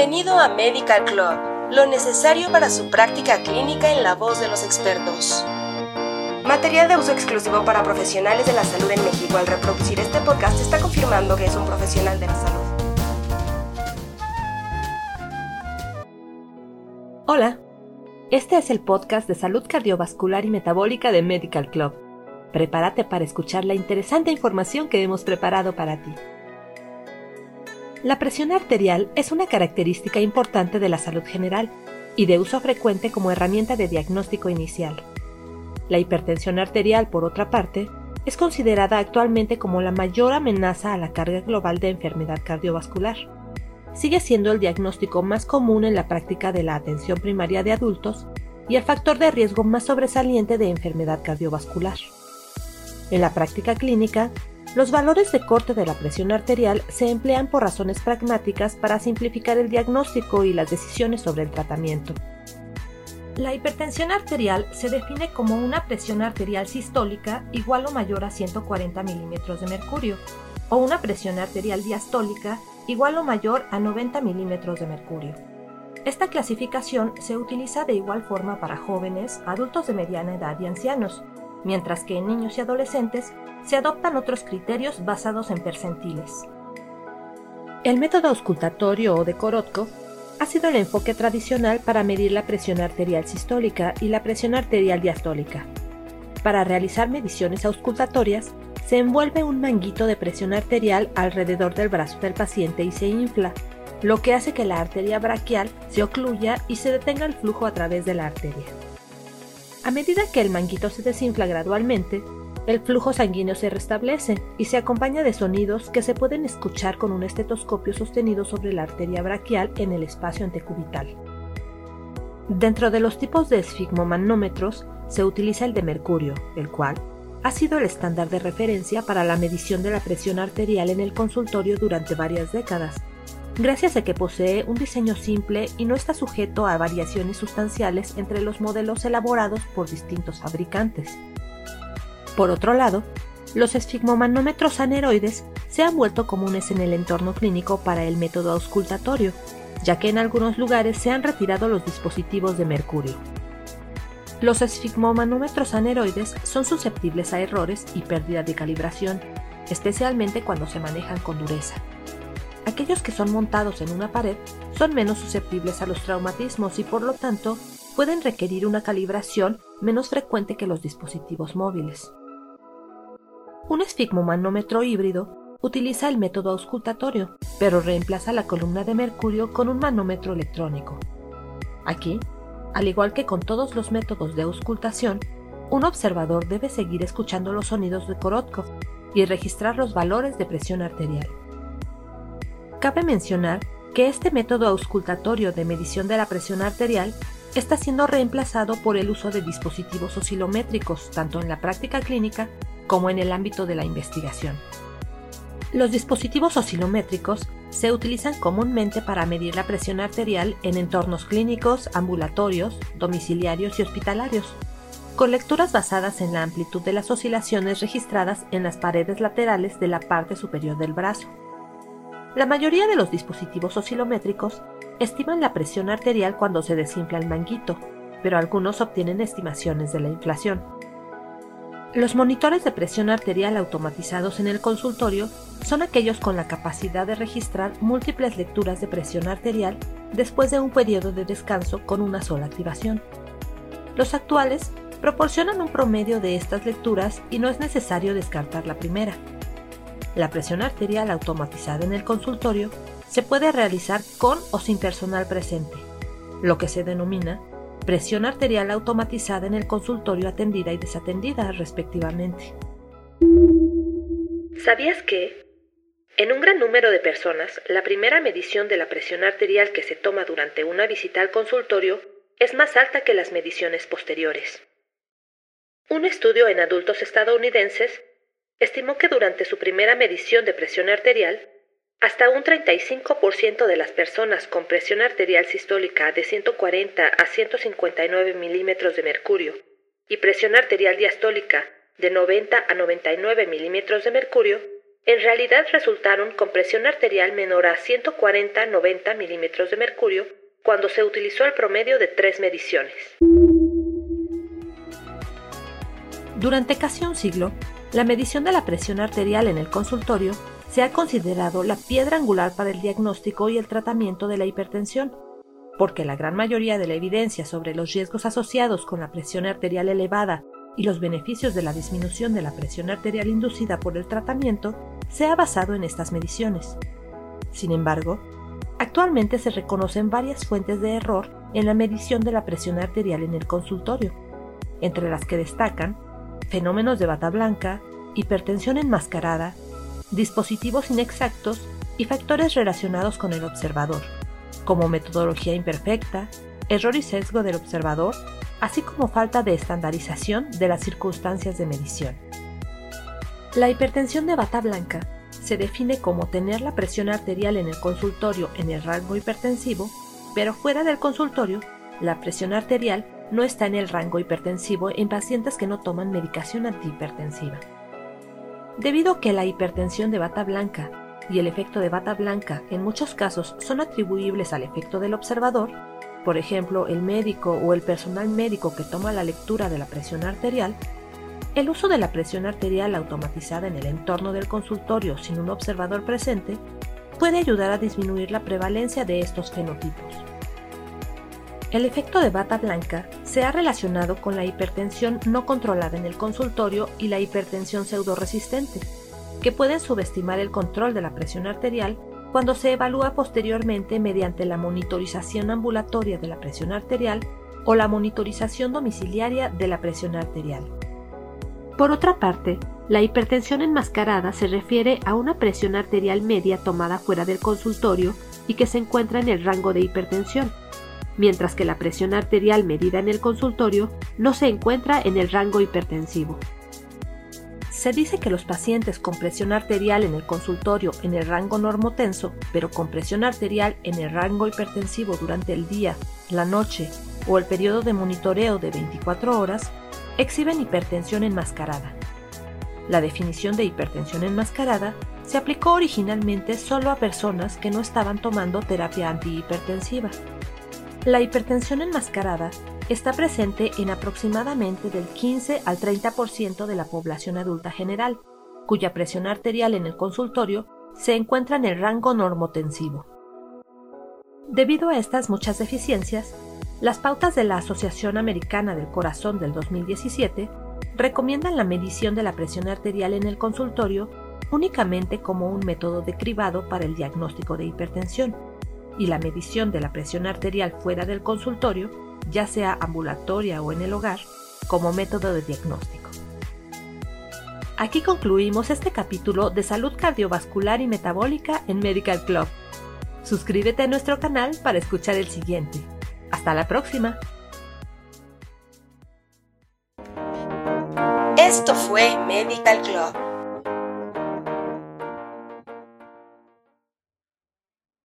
Bienvenido a Medical Club, lo necesario para su práctica clínica en la voz de los expertos. Material de uso exclusivo para profesionales de la salud en México. Al reproducir este podcast está confirmando que es un profesional de la salud. Hola, este es el podcast de salud cardiovascular y metabólica de Medical Club. Prepárate para escuchar la interesante información que hemos preparado para ti. La presión arterial es una característica importante de la salud general y de uso frecuente como herramienta de diagnóstico inicial. La hipertensión arterial, por otra parte, es considerada actualmente como la mayor amenaza a la carga global de enfermedad cardiovascular. Sigue siendo el diagnóstico más común en la práctica de la atención primaria de adultos y el factor de riesgo más sobresaliente de enfermedad cardiovascular. En la práctica clínica, los valores de corte de la presión arterial se emplean por razones pragmáticas para simplificar el diagnóstico y las decisiones sobre el tratamiento. La hipertensión arterial se define como una presión arterial sistólica igual o mayor a 140 milímetros de mercurio, o una presión arterial diastólica igual o mayor a 90 milímetros de mercurio. Esta clasificación se utiliza de igual forma para jóvenes, adultos de mediana edad y ancianos, mientras que en niños y adolescentes se adoptan otros criterios basados en percentiles. El método auscultatorio o de Korotko ha sido el enfoque tradicional para medir la presión arterial sistólica y la presión arterial diastólica. Para realizar mediciones auscultatorias, se envuelve un manguito de presión arterial alrededor del brazo del paciente y se infla, lo que hace que la arteria braquial se ocluya y se detenga el flujo a través de la arteria. A medida que el manguito se desinfla gradualmente, el flujo sanguíneo se restablece y se acompaña de sonidos que se pueden escuchar con un estetoscopio sostenido sobre la arteria braquial en el espacio antecubital. Dentro de los tipos de esfigmomanómetros se utiliza el de mercurio, el cual ha sido el estándar de referencia para la medición de la presión arterial en el consultorio durante varias décadas gracias a que posee un diseño simple y no está sujeto a variaciones sustanciales entre los modelos elaborados por distintos fabricantes. Por otro lado, los esfigmomanómetros aneroides se han vuelto comunes en el entorno clínico para el método auscultatorio, ya que en algunos lugares se han retirado los dispositivos de mercurio. Los esfigmomanómetros aneroides son susceptibles a errores y pérdida de calibración, especialmente cuando se manejan con dureza aquellos que son montados en una pared son menos susceptibles a los traumatismos y por lo tanto pueden requerir una calibración menos frecuente que los dispositivos móviles. Un esfigmomanómetro híbrido utiliza el método auscultatorio, pero reemplaza la columna de mercurio con un manómetro electrónico. Aquí, al igual que con todos los métodos de auscultación, un observador debe seguir escuchando los sonidos de Korotkov y registrar los valores de presión arterial. Cabe mencionar que este método auscultatorio de medición de la presión arterial está siendo reemplazado por el uso de dispositivos oscilométricos tanto en la práctica clínica como en el ámbito de la investigación. Los dispositivos oscilométricos se utilizan comúnmente para medir la presión arterial en entornos clínicos, ambulatorios, domiciliarios y hospitalarios, con lecturas basadas en la amplitud de las oscilaciones registradas en las paredes laterales de la parte superior del brazo. La mayoría de los dispositivos oscilométricos estiman la presión arterial cuando se desinfla el manguito, pero algunos obtienen estimaciones de la inflación. Los monitores de presión arterial automatizados en el consultorio son aquellos con la capacidad de registrar múltiples lecturas de presión arterial después de un periodo de descanso con una sola activación. Los actuales proporcionan un promedio de estas lecturas y no es necesario descartar la primera. La presión arterial automatizada en el consultorio se puede realizar con o sin personal presente, lo que se denomina presión arterial automatizada en el consultorio atendida y desatendida respectivamente. ¿Sabías que? En un gran número de personas, la primera medición de la presión arterial que se toma durante una visita al consultorio es más alta que las mediciones posteriores. Un estudio en adultos estadounidenses estimó que durante su primera medición de presión arterial, hasta un 35% de las personas con presión arterial sistólica de 140 a 159 milímetros de mercurio y presión arterial diastólica de 90 a 99 milímetros de mercurio en realidad resultaron con presión arterial menor a 140-90 milímetros de mercurio cuando se utilizó el promedio de tres mediciones. Durante casi un siglo, la medición de la presión arterial en el consultorio se ha considerado la piedra angular para el diagnóstico y el tratamiento de la hipertensión, porque la gran mayoría de la evidencia sobre los riesgos asociados con la presión arterial elevada y los beneficios de la disminución de la presión arterial inducida por el tratamiento se ha basado en estas mediciones. Sin embargo, actualmente se reconocen varias fuentes de error en la medición de la presión arterial en el consultorio, entre las que destacan fenómenos de bata blanca, hipertensión enmascarada, dispositivos inexactos y factores relacionados con el observador, como metodología imperfecta, error y sesgo del observador, así como falta de estandarización de las circunstancias de medición. La hipertensión de bata blanca se define como tener la presión arterial en el consultorio en el rango hipertensivo, pero fuera del consultorio, la presión arterial no está en el rango hipertensivo en pacientes que no toman medicación antihipertensiva. Debido a que la hipertensión de bata blanca y el efecto de bata blanca en muchos casos son atribuibles al efecto del observador, por ejemplo el médico o el personal médico que toma la lectura de la presión arterial, el uso de la presión arterial automatizada en el entorno del consultorio sin un observador presente puede ayudar a disminuir la prevalencia de estos fenotipos. El efecto de bata blanca se ha relacionado con la hipertensión no controlada en el consultorio y la hipertensión pseudoresistente, que pueden subestimar el control de la presión arterial cuando se evalúa posteriormente mediante la monitorización ambulatoria de la presión arterial o la monitorización domiciliaria de la presión arterial. Por otra parte, la hipertensión enmascarada se refiere a una presión arterial media tomada fuera del consultorio y que se encuentra en el rango de hipertensión, mientras que la presión arterial medida en el consultorio no se encuentra en el rango hipertensivo. Se dice que los pacientes con presión arterial en el consultorio en el rango normotenso, pero con presión arterial en el rango hipertensivo durante el día, la noche o el periodo de monitoreo de 24 horas, exhiben hipertensión enmascarada. La definición de hipertensión enmascarada se aplicó originalmente solo a personas que no estaban tomando terapia antihipertensiva, la hipertensión enmascarada está presente en aproximadamente del 15 al 30% de la población adulta general, cuya presión arterial en el consultorio se encuentra en el rango normotensivo. Debido a estas muchas deficiencias, las pautas de la Asociación Americana del Corazón del 2017 recomiendan la medición de la presión arterial en el consultorio únicamente como un método de cribado para el diagnóstico de hipertensión y la medición de la presión arterial fuera del consultorio, ya sea ambulatoria o en el hogar, como método de diagnóstico. Aquí concluimos este capítulo de salud cardiovascular y metabólica en Medical Club. Suscríbete a nuestro canal para escuchar el siguiente. Hasta la próxima. Esto fue Medical Club